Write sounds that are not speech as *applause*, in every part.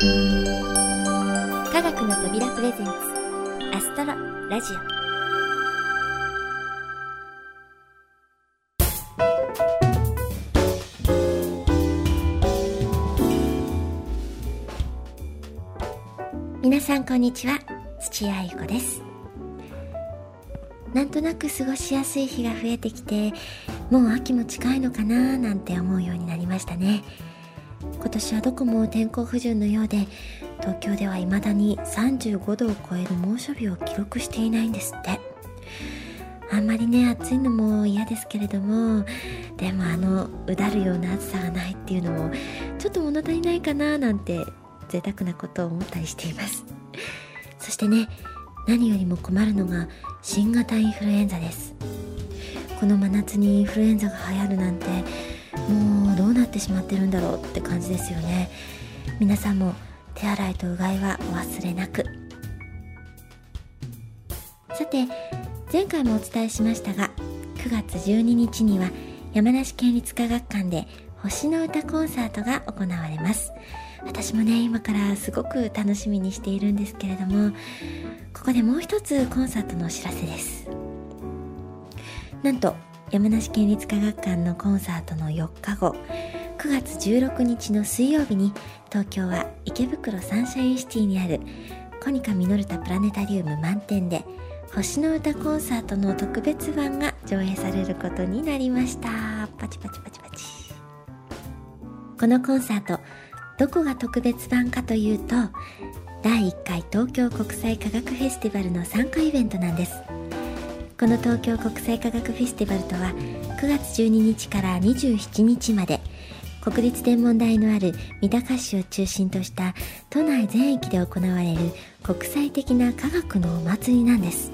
科学の扉プレゼンツアストロラジオ。皆さんこんにちは土屋ゆ子です。なんとなく過ごしやすい日が増えてきてもう秋も近いのかななんて思うようになりましたね。今年はどこも天候不順のようで東京では未だに35度を超える猛暑日を記録していないんですって。あんまりね暑いのも嫌ですけれどもでもあのうだるような暑さがないっていうのもちょっと物足りないかななんて贅沢なことを思ったりしています。そしてね何よりも困るのが新型インフルエンザです。この真夏にインフルエンザが流行るなんてもうどうなってしまってるんだろうって感じですよね。皆さんも手洗いとうがいはお忘れなく。さて前回もお伝えしましたが9月12日には山梨県立科学館で星の歌コンサートが行われます。私もね今からすごく楽しみにしているんですけれどもここでもう一つコンサートのお知らせです。なんと山梨県立科学館のコンサートの4日後9月16日の水曜日に東京は池袋サンシャインシティにあるコニカミノルタプラネタリウム満点で星の歌コンサートの特別版が上映されることになりました。パチパチパチパチ。このコンサートどこが特別版かというと第1回東京国際科学フェスティバルの参加イベントなんです。この東京国際科学フェスティバルとは9月12日から27日まで国立天文台のある三鷹市を中心とした都内全域で行われる国際的な科学のお祭りなんです。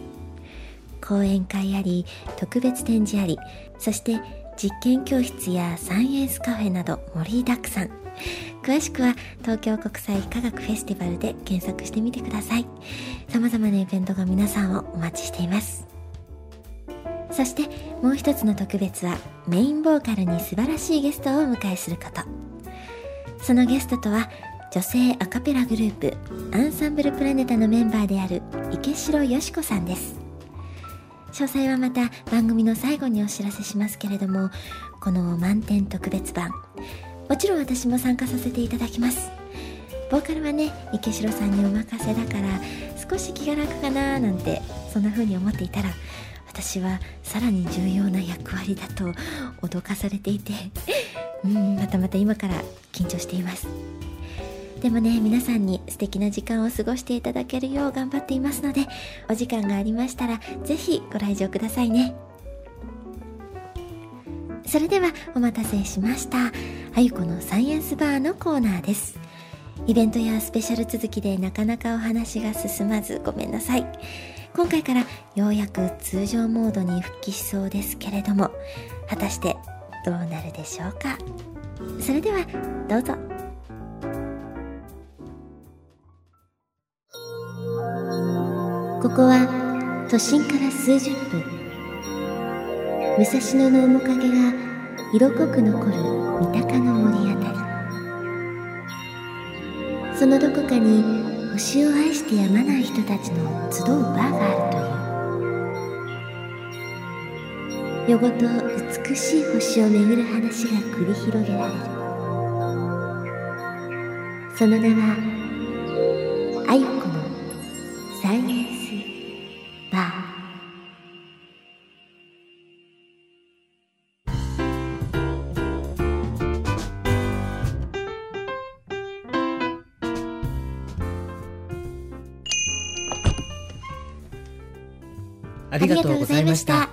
講演会あり特別展示ありそして実験教室やサイエンスカフェなど盛りだくさん。詳しくは東京国際科学フェスティバルで検索してみてください。様々なイベントが皆さんをお待ちしています。そしてもう一つの特別はメインボーカルに素晴らしいゲストをお迎えすること。そのゲストとは女性アカペラグループアンサンブルプラネタのメンバーである池城よし子さんです。詳細はまた番組の最後にお知らせしますけれどもこの満点特別版もちろん私も参加させていただきます。ボーカルはね池城さんにお任せだから少し気が楽かななんてそんな風に思っていたら私はさらに重要な役割だと脅かされていて *laughs* うんまたまた今から緊張しています。でもね皆さんに素敵な時間を過ごしていただけるよう頑張っていますのでお時間がありましたら是非ご来場くださいね。それではお待たせしました。あゆこのサイエンスバーのコーナーです。イベントやスペシャル続きでなかなかお話が進まずごめんなさい。今回からようやく通常モードに復帰しそうですけれども果たしてどうなるでしょうか？それではどうぞ。ここは都心から数十分。武蔵野の面影が色濃く残る三鷹の森あたり。そのどこかに星を愛してやまない人たちの集うバーがあるという。夜ごと美しい星を巡る話が繰り広げられる。その名はました。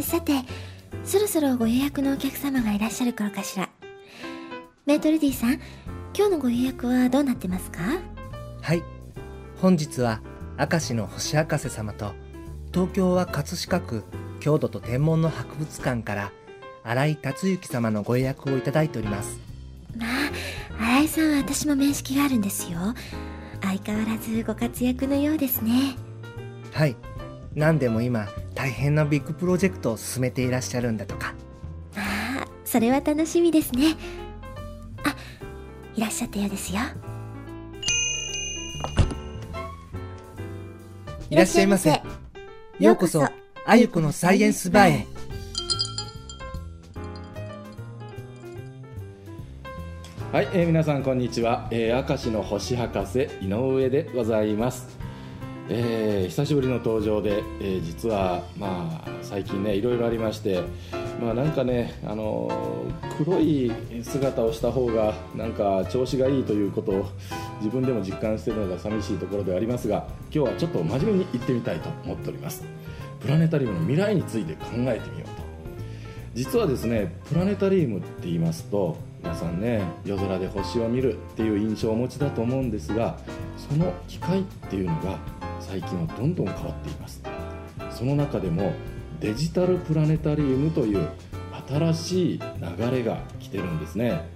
さて、そろそろご予約のお客様がいらっしゃる頃かしら。メートルディさん、今日のご予約はどうなってますか？はい。本日は、明石の星博士様と、東京は葛飾区郷土と天文の博物館から、新井達之様のご予約をいただいております。まあ、新井さんは私も面識があるんですよ。相変わらずご活躍のようですね。はい。何でも今、大変なビッグプロジェクトを進めていらっしゃるんだとか。ああ、それは楽しみですね。あ、いらっしゃったようですよ。いらっしゃいませ。ようこそあゆこのサイエンスバーへ。はい、えー皆さんこんにちは、えー、明石の星博士井上でございます、えー久しぶりの登場で、えー実はまあ最近ねいろいろありましてまあなんかねあのー黒い姿をした方がなんか調子がいいということを自分でも実感しているのが寂しいところではありますが今日はちょっと真面目に言ってみたいと思っております。プラネタリウムの未来について考えてみようと。実はですねプラネタリウムって言いますと皆さんね夜空で星を見るっていう印象をお持ちだと思うんですがその機械っていうのが最近はどんどん変わっています。その中でもデジタルプラネタリウムという新しい流れが来てるんですね。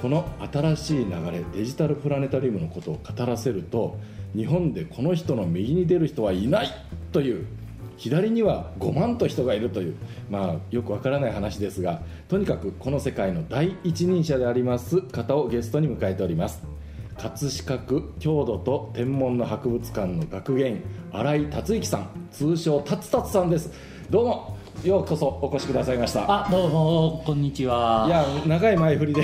この新しい流れデジタルプラネタリウムのことを語らせると日本でこの人の右に出る人はいないという左には5万と人がいるという、まあ、よくわからない話ですがとにかくこの世界の第一人者であります方をゲストに迎えております。葛飾区郷土と天文の博物館の学芸員新井達之さん通称たつたつさんです。どうもようこそお越しくださいました。あどうもこんにちは。いや長い前振りで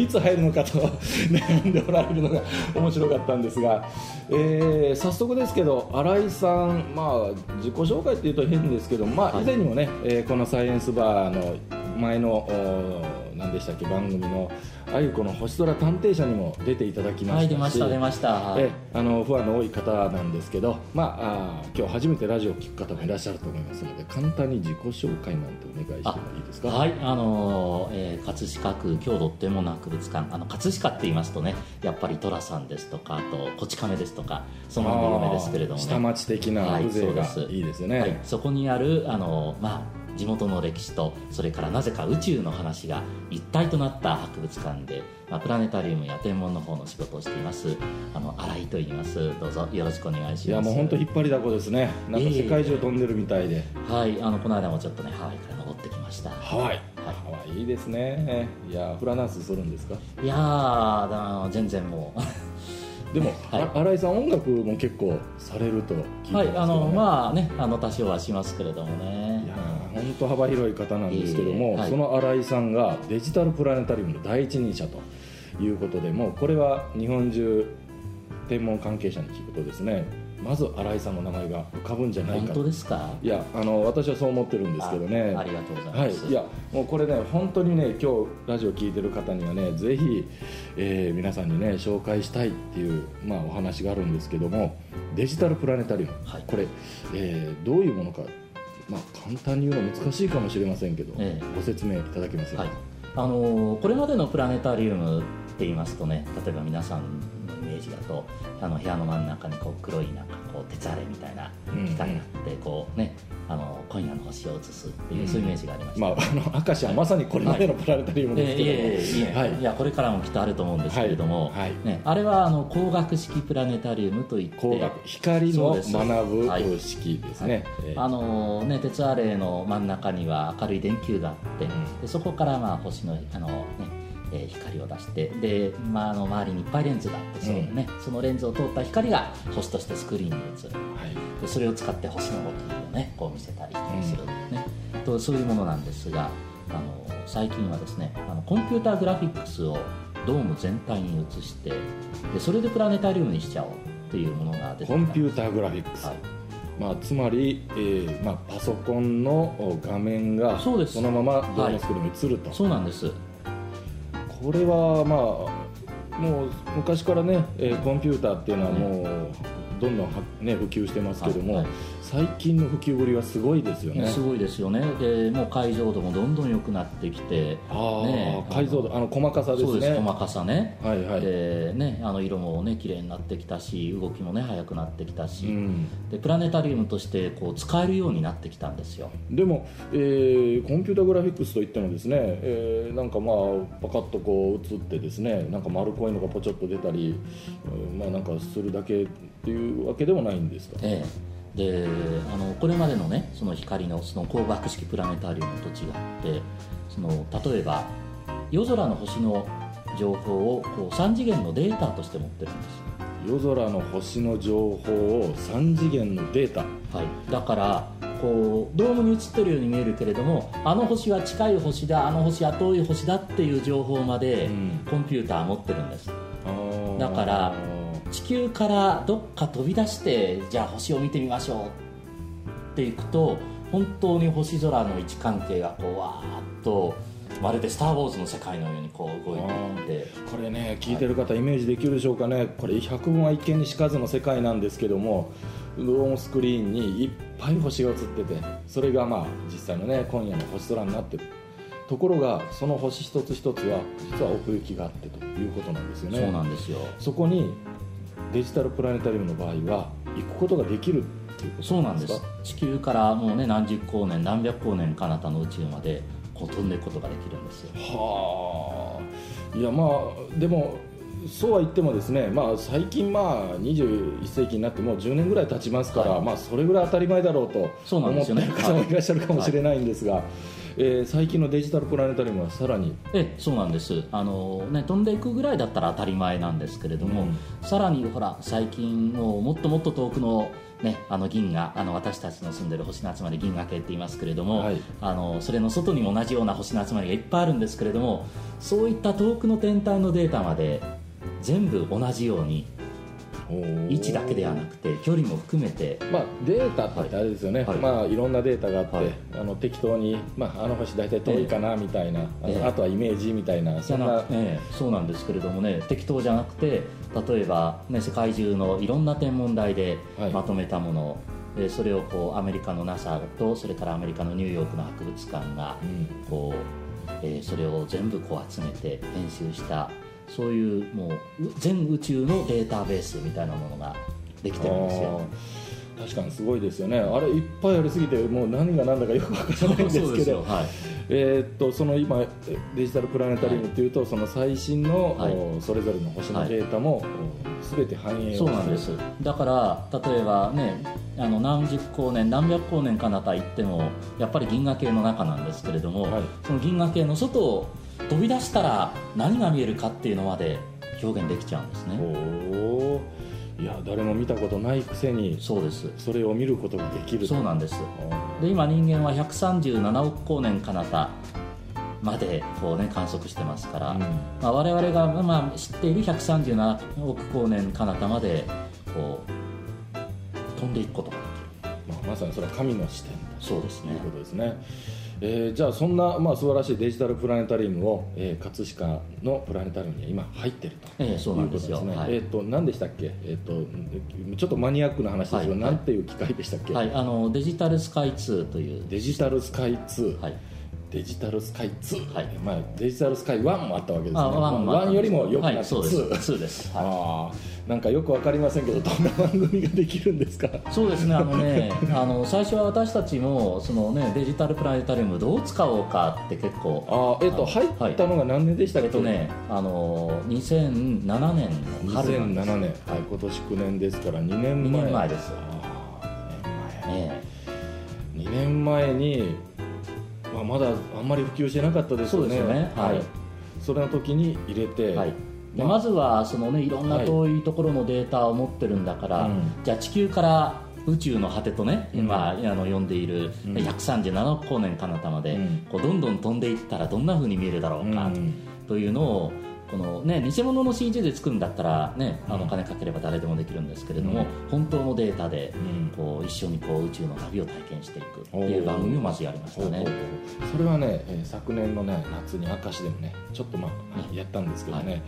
いつ入るのかと悩んでおられるのが *laughs* 面白かったんですが、えー早速ですけど新井さん、まあ、自己紹介っていうと変ですけど、まあ、はい。以前にもね、えーこのサイエンスバーの前のお何でしたっけ番組の「あゆこの星空探偵社」にも出ていただきまはいしたし、出ました出ました。えあのファンの多い方なんですけど、まあ、あー今日初めてラジオを聞く方もいらっしゃると思いますので簡単に自己紹介なんてお願いしてもいいですか？はいあのーえー葛飾区郷土天文博物館あの葛飾って言いますとねやっぱり寅さんですとかあとこち亀ですとかその有名ですけれどもね。下町的なはい風情がいいですよね、はい、そこにあるあの、まあ、地元の歴史とそれからなぜか宇宙の話が一体となった博物館で、まあ、プラネタリウムや天文の方の仕事をしています。あの新井と言います。どうぞよろしくお願いします。いやもう本当引っ張りだこですね。なんか世界中飛んでるみたいで、はいあのこの間もちょっとねハワイから戻ってきました。ハワイ、ハワイいいですね。いやフラダンスするんですか？いや全然もうでも、はい。あ新井さん音楽も結構されると聞いね、はいあのまあねあの多少はしますけれどもね。いやー本当幅広い方なんですけども、いえいえはい。その新井さんがデジタルプラネタリウムの第一人者ということでもうこれは日本中天文関係者に聞くとですねまず新井さんの名前が浮かぶんじゃない本か当ですか？いやあの私はそう思ってるんですけどね。あありがとうござはいます、い、いやもうこれね本当にね今日ラジオ聞いてる方にはねぜひ、えー皆さんにね紹介したいっていう、まあ、お話があるんですけどもデジタルプラネタリウム、はい。これ、えーどういうものか、まあ、簡単に言うの難しいかもしれませんけど、ええ。ご説明いただけますか、はい、あのーこれまでのプラネタリウムって言いますとね例えば皆さんのイメージだとあの部屋の真ん中にこう黒いなんかこう鉄アレみたいな光があってこうねあの今夜の星を映すっていう、うん。そういうイメージがありました、まあ、あの明石はまさにこれまでのプラネタリウムですけど。も、ええいえいえいえ。はい。いやこれからもきっとあると思うんですけれども、はい。はい。ね、あれはあの光学式プラネタリウムといって光学光の学はいぶ式です。ね、えーあのね、鉄アレイの真ん中には明るい電球があって、ん。でそこからまあ星のあの、ねえー光を出してで、まあ、あの周りにいっぱいレンズがあってそうで、ねそのレンズを通った光が星としてスクリーンに映る。はい。でそれを使って星の動きをねこう見せたりする、ね。とそういうものなんですがあの最近はですねあのコンピューターグラフィックスをドーム全体に映してでそれでプラネタリウムにしちゃおうっていうものが出てコンピューーターグラフィックス、はい。まあ、つまり、えーまあ、パソコンの画面がそうです。のままドームスクリーンに映ると、そうなんですこれはまあもう昔からね、えーコンピューターっていうのはもうどんどんは、ね、普及してますけども、はい。はい最近の普及ぶりはすごいですよね。すごいですよね。でもう解像度もどんどん良くなってきてああ、ね解像度あの細かさですね。細かさね。はいはい、でねあの色もね綺麗になってきたし動きもね速くなってきたし、うん、でプラネタリウムとしてこう使えるようになってきたんですよ。でも、えーコンピュータグラフィックスといってもですね、えーなんかまあパカッとこう映ってですねなんか丸っこいのがポチョッと出たり、うんまあなんかするだけっていうわけでもないんですか、ええ。であのこれまでのねその光のその光学式プラネタリウムと違ってその例えば夜空の星の情報をこう3次元のデータとして持ってるんです夜空の星の情報を3次元のデータ。はい、だからこうドームに映ってるように見えるけれどもあの星は近い星だあの星は遠い星だっていう情報までうん。コンピューター持ってるんです。だから地球からどっか飛び出してじゃあ星を見てみましょうっていくと本当に星空の位置関係がこうわーっとまるで「スター・ウォーズ」の世界のようにこう動いていってこれね聞いてる方イメージできるでしょうかね。これ百聞は一見にしかずの世界なんですけどもドームスクリーンにいっぱい星が映っててそれがまあ実際のね今夜の星空になってるところがその星一つ一つは実は奥行きがあってということなんですよね。そうなんですよ。そこにデジタルプラネタリウムの場合は行くことができるっていうことそうなんですか？地球からもうね何十光年何百光年彼方の宇宙までこう飛んでいくことができるんですよ。はあ。いやまあでもそうは言ってもですね、まあ、最近まあ21世紀になってもう10年ぐらい経ちますから、はい。まあ、それぐらい当たり前だろうと思ってですよね。る方もいらっしゃるかもしれないんですが、えー最近のデジタルプラネタリウムはさらに。えそうなんです。あの、ね、飛んでいくぐらいだったら当たり前なんですけれども、うん。さらにほら最近もうもっともっと遠くの,、ね、あの銀河あの私たちの住んでる星の集まり銀河系って言いますけれども、はい。あのそれの外にも同じような星の集まりがいっぱいあるんですけれどもそういった遠くの天体のデータまで全部同じように位置だけではなくて距離も含めて。まあ、データってあれですよね、はい。い。まあ、いろんなデータがあって、はい。あの適当に、まあ、あの星大体遠いかなみたいな、ええ。あとはイメージみたいなじゃそんななええそうなんですけれどもね適当じゃなくて例えば、ね、世界中のいろんな天文台ではい。まとめたもの、えそれをこうアメリカの NASA とそれからアメリカのニューヨークの博物館がうん。こう、えーそれを全部こう集めて編集したそういうもうう全宇宙のデータベースみたいなものができてるんですよ。確かにすごいですよね。あれいっぱいありすぎてもう何が何だかよくわからないんですけど。はい。えーっとその今デジタルプラネタリウムっていうと、その最新の、はい。おそれぞれの星のデータも、すべて反映をそうなんです。だから例えばねあの何十光年何百光年彼方行ってもやっぱり銀河系の中なんですけれども、はい。その銀河系の外を飛び出したら何が見えるかっていうのまで表現できちゃうんですね。おー。いや誰も見たことないくせにそうです。それを見ることができるそうなんです。あで今人間は137億光年彼方までこう、ね、観測してますから、ーうん。まあ、我々が、まあ、知っている137億光年彼方までこう飛んでいくことができる。まあ、まさにそれは神の視点だそうですね。ということですね、えーじゃあそんな、まあ、素晴らしいデジタルプラネタリウムを、えー葛飾のプラネタリウムには今入ってると。ええそうなんですよ。いうことね。はい。えっ、と何でしたっけ？えっ、とちょっとマニアックな話ですけど、はい。なんていう機械でしたっけ、はい、あのデジタルスカイ2という、デジタルスカイ2、はい、デジタルスカイ2、はい。まあ、デジタルスカイ1もあったわけですね。あワンもあった。1よりもよくなってはい、そうです。2、2です、はああなんかよくわかりませんけどどんな番組ができるんですか？い、そうですね。あのね *laughs* あの最初は私たちもその、ね、デジタルプラネタリウムどう使おうかって結構あーえっ、と入ったのが何年でしたっけ、えっとねあの2007年の春なんです。2007年、はい、今年9年ですから2年前。2年前です。あー2年前。ね2年前に、まだあんまり普及してなかったですよね。よね。はい。それの時に入れて、はい。でまあ。まずはその、ね、いろんな遠いところのデータを持ってるんだから、うん。じゃあ地球から宇宙の果てとね、うん。今あの呼んでいるうん。137億光年彼方まで、うん。こうどんどん飛んでいったらどんな風に見えるだろうか、うん。というのをこの、ね、偽物の CG で作るんだったら、ね、あの金かければ誰でもできるんですけれども、うん。本当のデータでうん。こう一緒にこう宇宙の旅を体験していくっていう番組をまずやりましたね。それはね、えー昨年のね夏に明石でもねちょっとまあやったんですけどね、、はい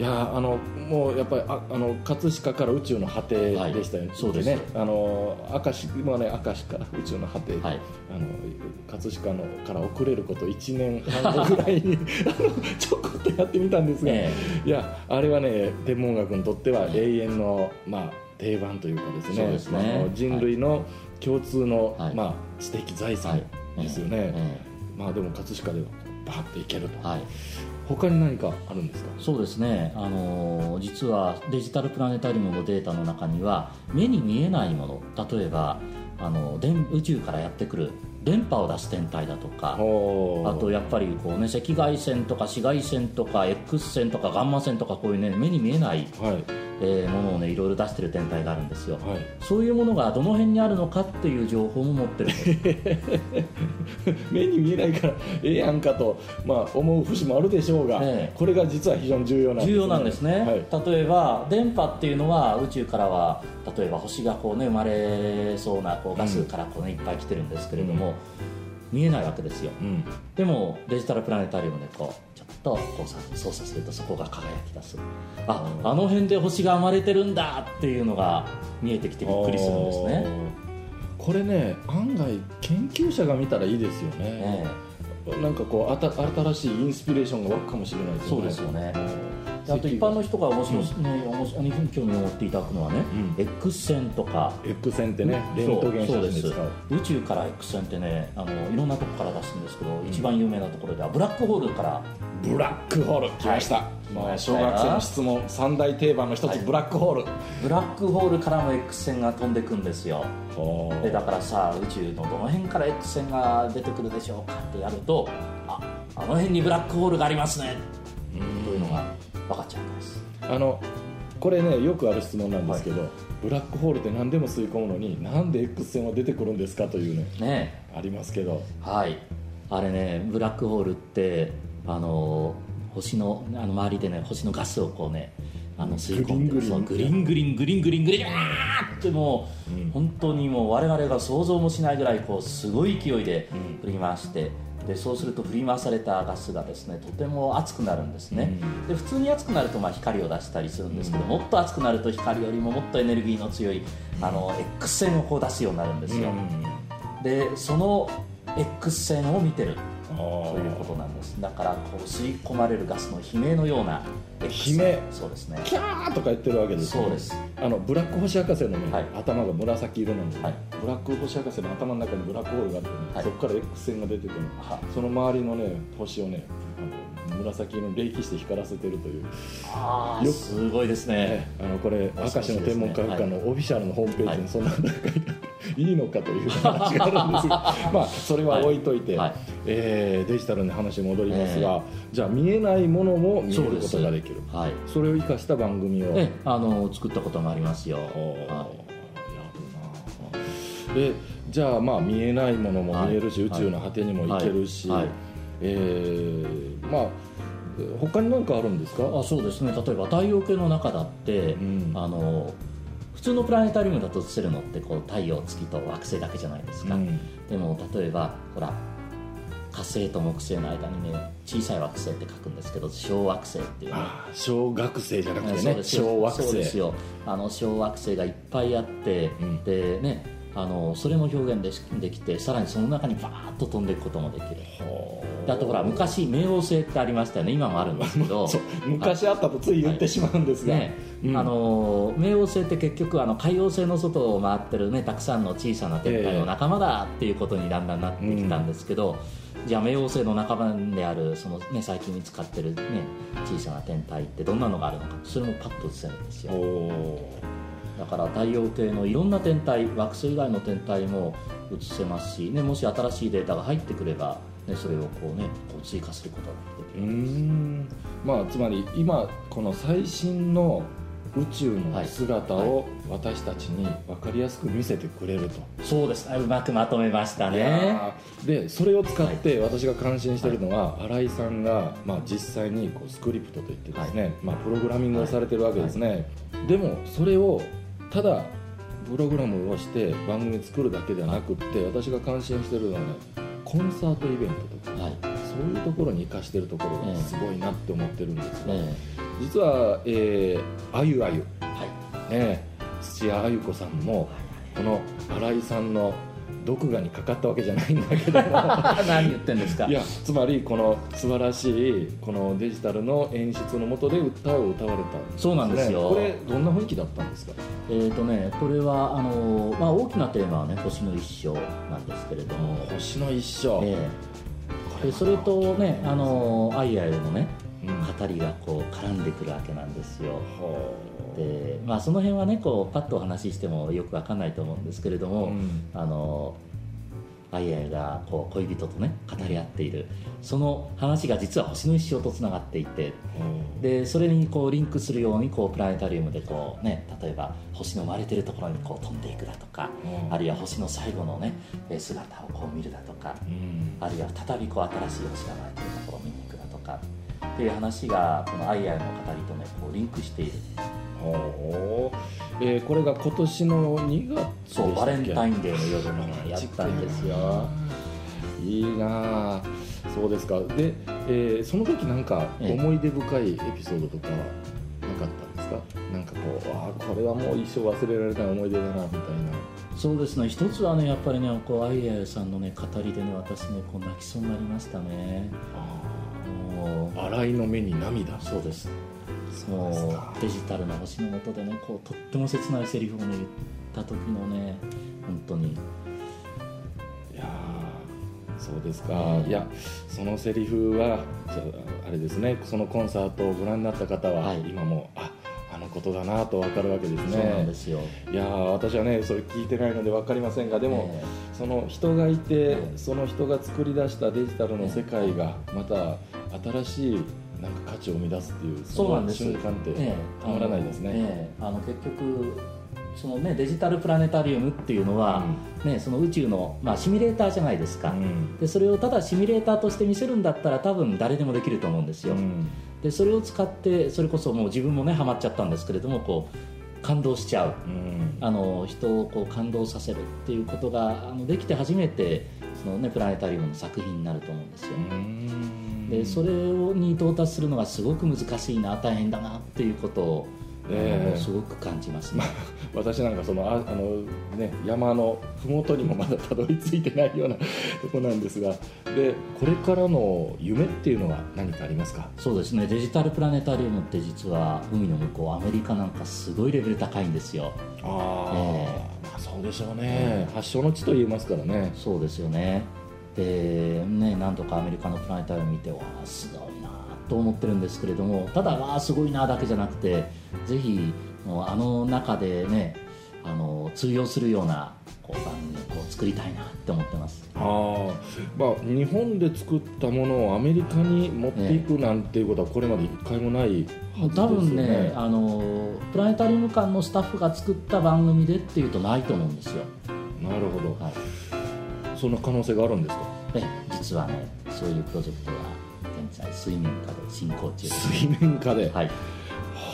やーあのもうやっぱりああの葛飾から宇宙の果てでしたよね、はいそうですね。あの明石今ね明石から宇宙の果て、はい。あの葛飾のから遅れること1年半後ぐらいに *laughs* ちょこっとやってみたんですが、えいやあれはね天文学にとっては永遠の、まあ、定番というかですね。ですねあの人類の共通の、はい。まあ、知的財は産い。ですよね、えまあでも葛飾ではバーッといけると、えはい他に何かあるんですか？そうですね、あのー実はデジタルプラネタリウムのデータの中には目に見えないもの例えばあの電宇宙からやってくる電波を出す天体だとかあとやっぱりこう、ね、赤外線とか紫外線とか X 線とかガンマ線とかこういうね目に見えない、はいえーものをねいろいろ出してる天体があるんですよ。はい。そういうものがどの辺にあるのかっていう情報も持ってる *laughs* 目に見えないからええやんかと、まあ、思う節もあるでしょうが、ええ。これが実は非常に重要なんですね。重要なんですね、はい。例えば電波っていうのは宇宙からは例えば星がこう、ね、生まれそうなこうガスからこう、ねいっぱい来てるんですけれども、見えないわけですよ。うん。でもデジタルプラネタリウムでこうとこうさ操作するとそこが輝き出す。ああの辺で星が生まれてるんだっていうのが見えてきてびっくりするんですね。これね案外研究者が見たらいいですよね、え。なんかこうあた新しいインスピレーションが湧くかもしれないですよね。そうですよねあと一般の人がもしも、ねおもしに興味を持っていただくのはね、うん。X 線とか X 線ってねレントゲン写真ですか？ら宇宙から X 線ってねあのいろんなとこから出すんですけど、一番有名なところではブラックホールから。ブラックホール。来ました、はいまあ、小学生の質問三大定番の一つ、はい。ブラックホール。ブラックホールからも X 線が飛んでくんですよ。でだからさ宇宙のどの辺から X 線が出てくるでしょうかってやるとああの辺にブラックホールがありますね。というのが分かっちゃうんです。あのこれねよくある質問なんですけど、ブラックホールって何でも吸い込むのになんで X 線は出てくるんですかというねねありますけど。はい。あれねブラックホールってあの星のあの周りでね星のガスをこうねあの吸い込んでグリングリン。グリングリングリングリングリンあーってもう、うん本当にもう我々が想像もしないぐらいこうすごい勢いでうん振り回して、でそうすると振り回されたガスがですねとても熱くなるんですね、で普通に熱くなるとまあ光を出したりするんですけど、もっと熱くなると光よりももっとエネルギーの強いあの X 線をこう出すようになるんですよ、でその X 線を見てるとということなんです。だからこう吸い込まれるガスの悲鳴のような悲鳴？そうですね。キャーとか言ってるわけですよそうです。あのブラック星博士のね、はい。頭が紫色なんで、はい。ブラック星博士の頭の中にブラックホールがあってね、はい。そこから X 線が出ててねは。その周りのね星をね紫色に冷気して光らせてるという、あすごいですね。あのこれ明石の天文科学館のオフィシャルのホームページにそんなのが書いいいのかという話があるんです。が *laughs* まあそれは置いといて、はい。えーデジタルの話に戻りますが、じゃあ見えないものも見えることができる。はい。それを生かした番組を。えあの作ったこともありますよ、でじゃあまあ見えないものも見えるし、はい。宇宙の果てにも行けるし、はい。はいえーまあ他に何かあるんですか？あそうですね。例えば太陽系の中だって、うん。あの普通のプラネタリウムだと映せるのってこう太陽月と惑星だけじゃないですか、うん。でも例えばほら火星と木星の間にね小さい惑星って書くんですけど小惑星っていうね。あ小学生じゃなくてね小惑星。そうですよ。あの小惑星がいっぱいあって、うん。でねあのそれも表現でしできてさらにその中にバーッと飛んでいくこともできるであとほら昔冥王星ってありましたよね。今もあるんですけど。*laughs* そう。昔あったとつい言ってしまうんですが、ね。うん。あの冥王星って結局あの海王星の外を回ってる、ね、たくさんの小さな天体の仲間だっていうことにだんだんなってきたんですけど、じゃあ冥王星の仲間であるその、ね、最近見つかってる、ね、小さな天体ってどんなのがあるのかそれもパッと映せるんですよ。おだから太陽系のいろんな天体惑星以外の天体も映せますし、ね、もし新しいデータが入ってくれば、ね、それをこう、ね、こう追加することができる。ん。まあつまり今この最新の宇宙の姿を私たちに分かりやすく見せてくれると、そうです。ねうまくまとめましたいねでそれを使って私が感心しているのは、新井さんが、まあ、実際にこうスクリプトといってですね、まあ、プログラミングをされてるわけですね、でもそれをただプログラムをして番組作るだけではなくって私が感心しているのはねコンサートイベントとかはい。そういうところに生かしてるところがええすごいなって思ってるんですが、ね実は、えー、あゆあゆ、はい。ね、土屋あゆ子さんもこの新井さんの毒牙にかかったわけじゃないんだけど。も *laughs* 何言ってんですか。いやつまりこの素晴らしいこのデジタルの演出のもとで歌を歌われたそうなんですよ。これどんな雰囲気だったんですか？えーとね、これはあの、まあ、大きなテーマは、ね「星の一生」なんですけれども、星の一生、ええ。でそれとねあのアイアイのねうん語りがこう絡んでくるわけなんですよ。はで、まあ、その辺はねこうパッとお話ししてもよくわかんないと思うんですけれども、うん。あのアイアイがこう恋人とね語り合っている。その話が実は星の一生とつながっていてでそれにこうリンクするようにこうプラネタリウムでこう、ね、例えば星の生まれてるところにこう飛んでいくだとかあるいは星の最後の、ね、姿をこう見るだとかあるいは再びこう新しい星が生まれてるところっていう話がこのアイアイの語りとねこうリンクしている。ほう、えー、これが今年の2月そうバレンタインデーの夜にねやったんですよ。いいなそうですか。で、えー、その時なんか思い出深いエピソードとかはなかったんですか、なんかこうあこれはもう一生忘れられない思い出だなみたいな。そうですね。一つはねやっぱりねこうアイアイさんのね語りでね私ねこう泣きそうになりましたね。もう洗いの目に涙。そうです。もうデジタルな星の下でねこうとっても切ないセリフをね言った時のね本当に。いやそうですか、うん、いやそのセリフはじゃあれですね。そのコンサートをご覧になった方は、はい、今もああのことだなと分かるわけですね。そうなんですよ。いや私はねそれ聞いてないので分かりませんがでも、え。ー、その人がいて、え。ー、その人が作り出したデジタルの世界がまた新しいなんか価値を生み出すっていうその瞬間ってたまらないですね。ええ、あの結局そのね、デジタルプラネタリウムっていうのは、うん、ね、その宇宙の、まあ、シミュレーターじゃないですか、うん、でそれをただシミュレーターとして見せるんだったら多分誰でもできると思うんですよ、うん、でそれを使ってそれこそもう自分もねハマっちゃったんですけれどもこう感動しちゃう、あの人をこう感動させるっていうことがあのできて初めてその、ね、プラネタリウムの作品になると思うんですよ。でそれに到達するのがすごく難しいな大変だなっていうことを、えー、すごく感じますね、*laughs* 私なんかそのああの、ね、山の麓にもまだたどり着いてないようなとこなんですがでこれからの夢っていうのは何かありますか？そうですね。デジタルプラネタリウムって実は海の向こうアメリカなんかすごいレベル高いんですよ。あ、えー、まあそうでしょうね、発祥の地と言いますからね。そうですよねでね何度かアメリカのプラネタリウム見てわあすごいなと思ってるんですけれどもただわあすごいなだけじゃなくてぜひあの中でねあの通用するようなこう番組を作りたいなって思ってます。あ、まあ、日本で作ったものをアメリカに持っていくなんていうことはこれまで一回もない、ね、多分ねあのプラネタリウム館のスタッフが作った番組でっていうとないと思うんですよ。なるほど、はいその可能性があるんですか？え実はねそういうプロジェクトが現在水面下で進行中水面下で？はい。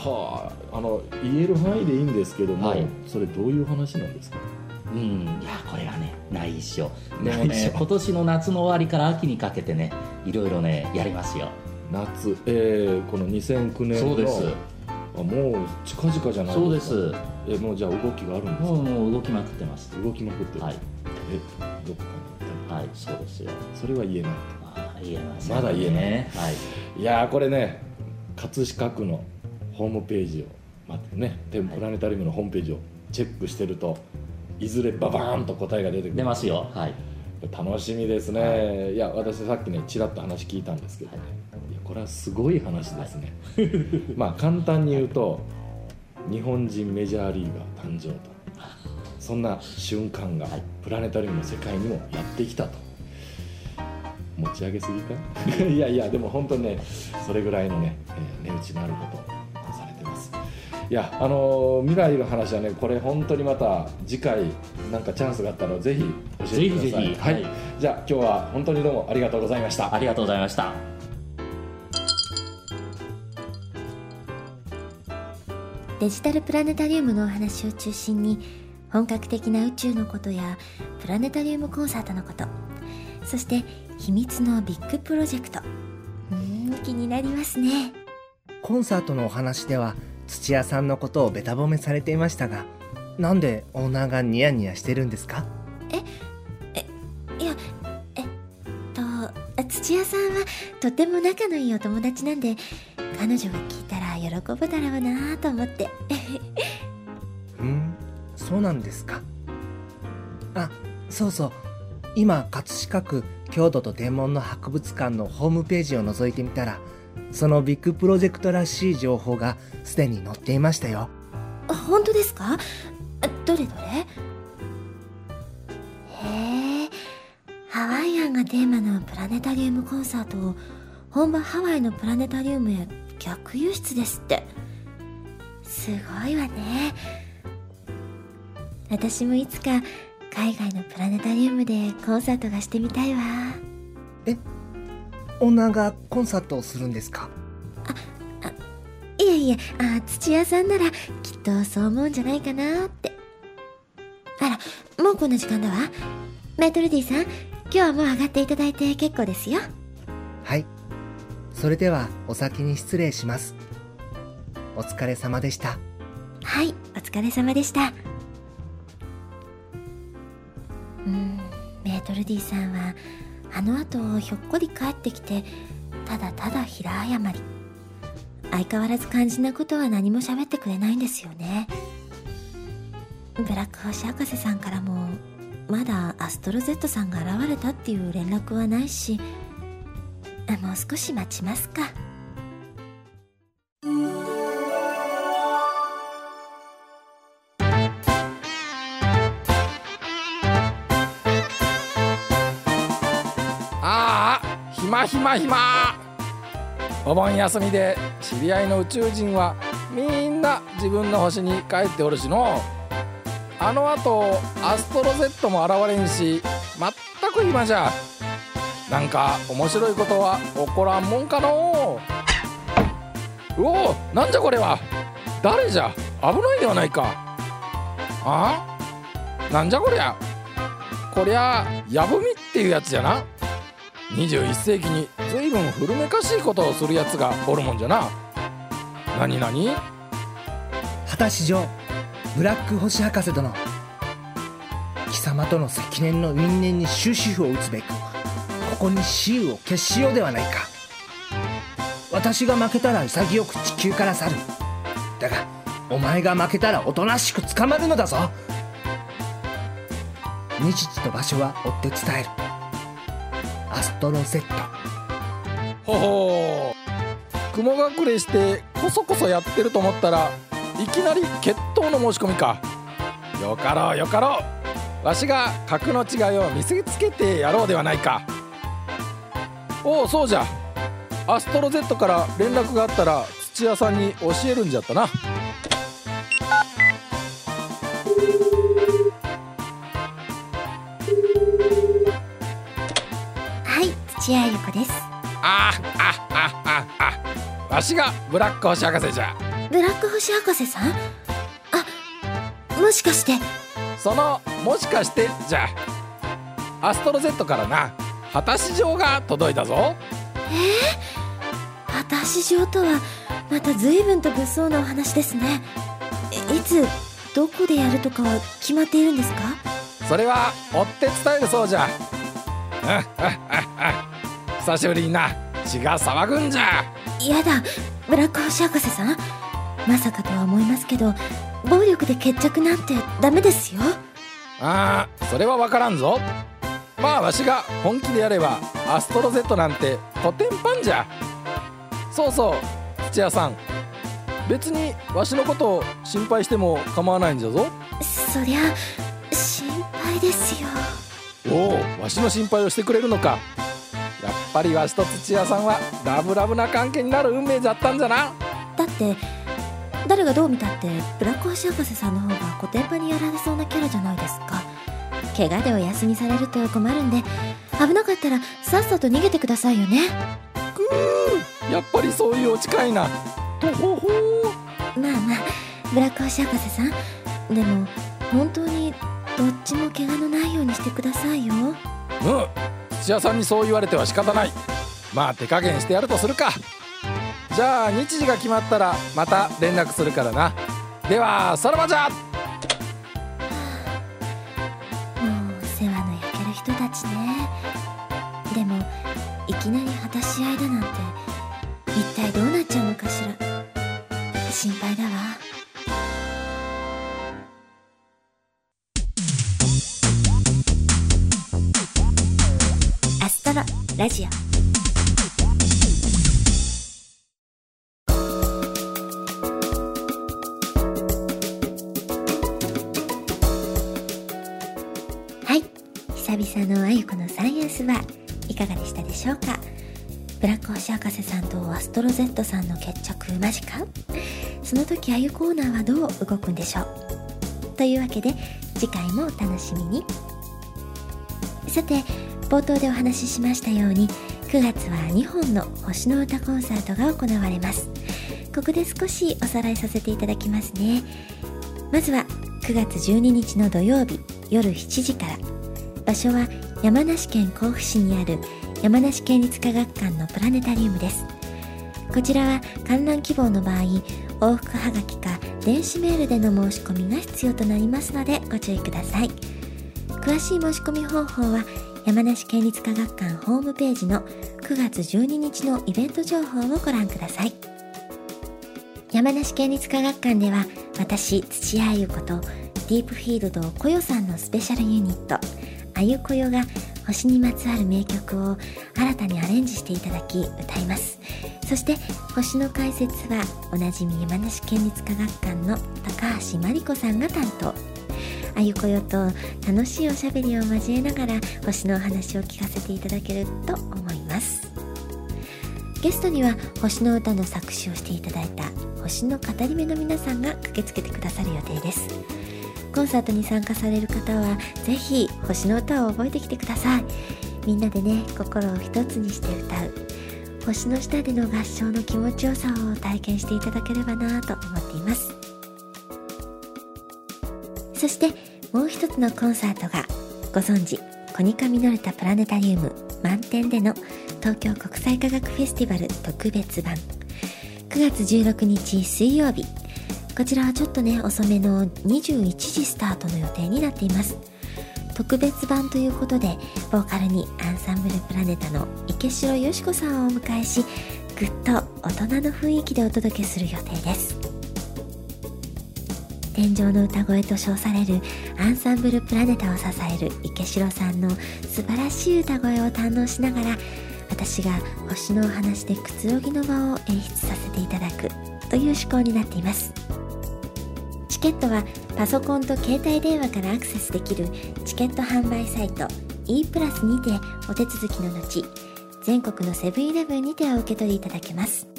はああの言える範囲でいいんですけども、はい、それどういう話なんですか？うんいやこれはねないっしょでもね今年の夏の終わりから秋にかけてねいろいろねやりますよ。夏えー、この2009年のそうです。あもう近々じゃないですか？そうです。えもうじゃあ動きがあるんですか？もう動きまくってます。動きまくってはいえどこかにはい。そうですよ。それは言えないあ言えません、ね、まだ言えない、はい、いやこれね葛飾区のホームページを待ってねテンプラネタリウムのホームページをチェックしてるといずれババーンと答えが出てくる。出ますよ。はい。楽しみですね、はい、いや私さっきねちらっと話聞いたんですけどね、はい、いやこれはすごい話ですね、はい、*laughs* まあ簡単に言うと日本人メジャーリーガー誕生とそんな瞬間がプラネタリウムの世界にもやってきたと。持ち上げすぎか？*laughs* いやいやでも本当にねそれぐらいのね、えー、値打ちのあることをされてます。いやあのー、未来の話はねこれ本当にまた次回なんかチャンスがあったらぜひ教えてください。ぜひぜひ、はい、じゃあ今日は本当にどうもありがとうございました。ありがとうございました。デジタルプラネタリウムのお話を中心に本格的な宇宙のことやプラネタリウムコンサートのこと。そして秘密のビッグプロジェクト。うん気になりますね。コンサートのお話では土屋さんのことをべた褒めされていましたがなんでオーナーがニヤニヤしてるんですか？ええいやえっと土屋さんはとても仲のいいお友達なんで彼女が聞いたら喜ぶだろうなと思って。うんそうなんですか。あそうそう。今葛飾区郷土と天文の博物館のホームページを覗いてみたらそのビッグプロジェクトらしい情報がすでに載っていましたよ。本当ですか？どれどれ？へえ。ハワイアンがテーマのプラネタリウムコンサートを本場ハワイのプラネタリウムへ逆輸出ですって。すごいわね。私もいつか海外のプラネタリウムでコンサートがしてみたいわ。えオーナーがコンサートをするんですか？いえいえあ土屋さんならきっとそう思うんじゃないかなって。あらもうこんな時間だわ。メートルディさん今日はもう上がっていただいて結構ですよ。はい。それではお先に失礼します。お疲れ様でした。はいお疲れ様でしたルディさんはあの後ひょっこり帰ってきてただただ平謝り相変わらず肝心なことは何も喋ってくれないんですよね。ブラック星博士さんからもまだアストロ Z さんが現れたっていう連絡はないし。もう少し待ちますか。暇。暇お盆休みで知り合いの宇宙人はみんな自分の星に帰っておるしの。あのあとアストロ Z も現れんし全く暇じゃ。なんか面白いことは起こらんもんかの。うおなんじゃこれは。誰じゃ。危ないではないか。あ？なんじゃこりゃ。こりゃやぶみっていうやつじゃな。21世紀に随分古めかしいことをするやつがおるもんじゃな。何何？果たし状ブラック星博士殿。貴様との積年の因縁に終止符を打つべくここに雌雄を決しようではないか。私が負けたら潔く地球から去る。だがお前が負けたらおとなしく捕まるのだぞ。日時と場所は追って伝える。アストロ Z ほほう雲隠れしてこそこそやってると思ったらいきなり決闘の申し込みか。よかろうよかろう。わしが格の違いを見せつけてやろうではないか。おおそうじゃ。アストロ Z から連絡があったら土屋さんに教えるんじゃったな。です。あああああ。わしがブラック星博士じゃ。ブラック星博士さん？あもしかして。そのもしかしてじゃ。アストロ Z からな。果たし状が届いたぞ。果たし状とはまた随分と物騒なお話ですね。えいつどこでやるとかは決まっているんですか？それは追って伝えるそうじゃ。うんうんうんうん久しぶりにな。血が騒ぐんじゃ。やだ。ブラック星博士さん。まさかとは思いますけど暴力で決着なんてダメですよ。ああそれは分からんぞ。まあわしが本気でやればアストロ Z なんてコテンパンじゃ。そうそう土屋さん。別にわしのことを心配しても構わないんじゃぞ。そりゃ心配ですよ。おおわしの心配をしてくれるのかぱりわしと土屋さんはラブラブな関係になる運命じゃったんじゃな？だって誰がどう見たってブラック星博士さんの方がコテンパにやられそうなキャラじゃないですか。怪我でお休みされると困るんで危なかったらさっさと逃げてくださいよね。やっぱりそういうオチかいな。とほほまあまあブラック星博士さんでも本当にどっちも怪我のないようにしてくださいよ。うん土屋さんにそう言われては仕方ない。まあ手加減してやるとするか。じゃあ日時が決まったらまた連絡するからな。ではさらばじゃ。もう世話の焼ける人たちね。でもいきなり果たし合いだなんて一体どうなっちゃうのかしら。心配だわ。ラジオ。はい。久々のあゆこのサイエンスはいかがでしたでしょうか？ブラック星博士さんとアストロ Z さんの決着間近？その時あゆコーナーはどう動くんでしょう？というわけで次回もお楽しみに。さて冒頭でお話ししましたように9月は2本の星の歌コンサートが行われます。ここで少しおさらいさせていただきますね。まずは9月12日の土曜日夜7時から。場所は山梨県甲府市にある山梨県立科学館のプラネタリウムです。こちらは観覧希望の場合往復はがきか電子メールでの申し込みが必要となりますのでご注意ください。詳しい申し込み方法は山梨県立科学館ホームページの9月12日のイベント情報をご覧ください。山梨県立科学館では私土屋あゆことディープフィールドこよさんのスペシャルユニットあゆこよが星にまつわる名曲を新たにアレンジしていただき歌います。そして星の解説はおなじみ山梨県立科学館の高橋真理子さんが担当。あゆこよと楽しいおしゃべりを交えながら星のお話を聞かせていただけると思います。ゲストには星の歌の作詞をしていただいた星の語り部の皆さんが駆けつけてくださる予定です。コンサートに参加される方はぜひ星の歌を覚えてきてください。みんなでね心を一つにして歌う。星の下での合唱の気持ちよさを体験していただければなと思っています。そしてもう一つのコンサートがご存知コニカミノルタプラネタリウム満点での東京国際科学フェスティバル特別版。9月16日水曜日。こちらはちょっとね遅めの21時スタートの予定になっています。特別版ということでボーカルにアンサンブルプラネタの池城よし子さんをお迎えしぐっと大人の雰囲気でお届けする予定です。天井の歌声と称されるアンサンブルプラネタを支える池城さんの素晴らしい歌声を堪能しながら私が星のお話でくつろぎの場を演出させていただくという趣向になっています。チケットはパソコンと携帯電話からアクセスできるチケット販売サイト e プラスにてお手続きの後全国のセブンイレブンにてお受け取りいただけます。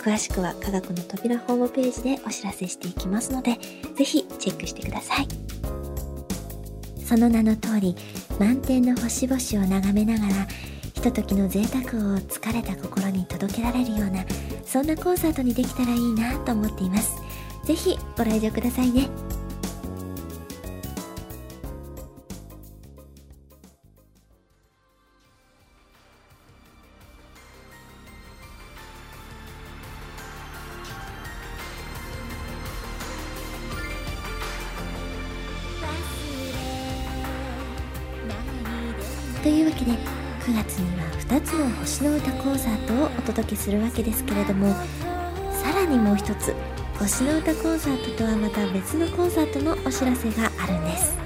詳しくは科学の扉ホームページでお知らせしていきますのでぜひチェックしてください。その名の通り満天の星々を眺めながらひとときの贅沢を疲れた心に届けられるようなそんなコンサートにできたらいいなと思っています。ぜひご来場くださいね。けで9月には2つの星の歌コンサートをお届けするわけですけれどもさらにもう一つ星の歌コンサートとはまた別のコンサートのお知らせがあるんです。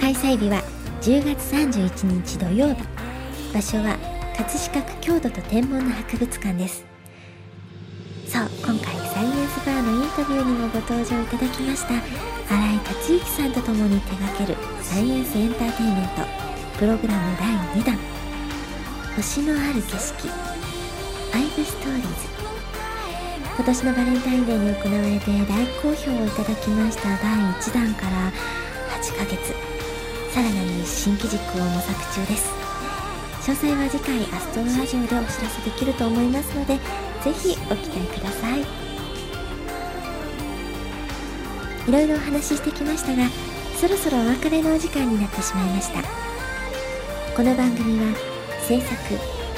開催日は10月31日土曜日。場所は葛飾区郷土と天文の博物館です。そう今回サイエンスバーのインタビューにもご登場いただきました新井達之さんと共に手掛けるサイエンスエンターテインメントプログラム第2弾。星のある景色。5ストーリーズ。今年のバレンタインデーに行われて大好評をいただきました第1弾から8ヶ月。さらなる新機軸を模索中です。詳細は次回アストロラジオでお知らせできると思いますのでぜひご期待ください。いろいろお話ししてきましたがそろそろお別れのお時間になってしまいました。この番組は制作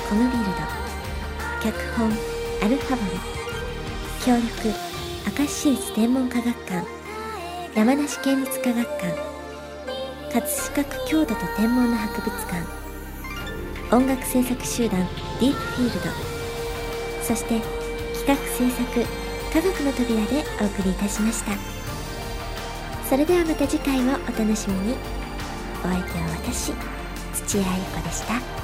コムビルド脚本アルファボル協力明石市立天文科学館山梨県立科学館葛飾区郷土と天文の博物館音楽制作集団ディープフィールドそして企画制作科学の扉でお送りいたしました。それではまた次回をお楽しみに。お相手は私土屋ゆこでした。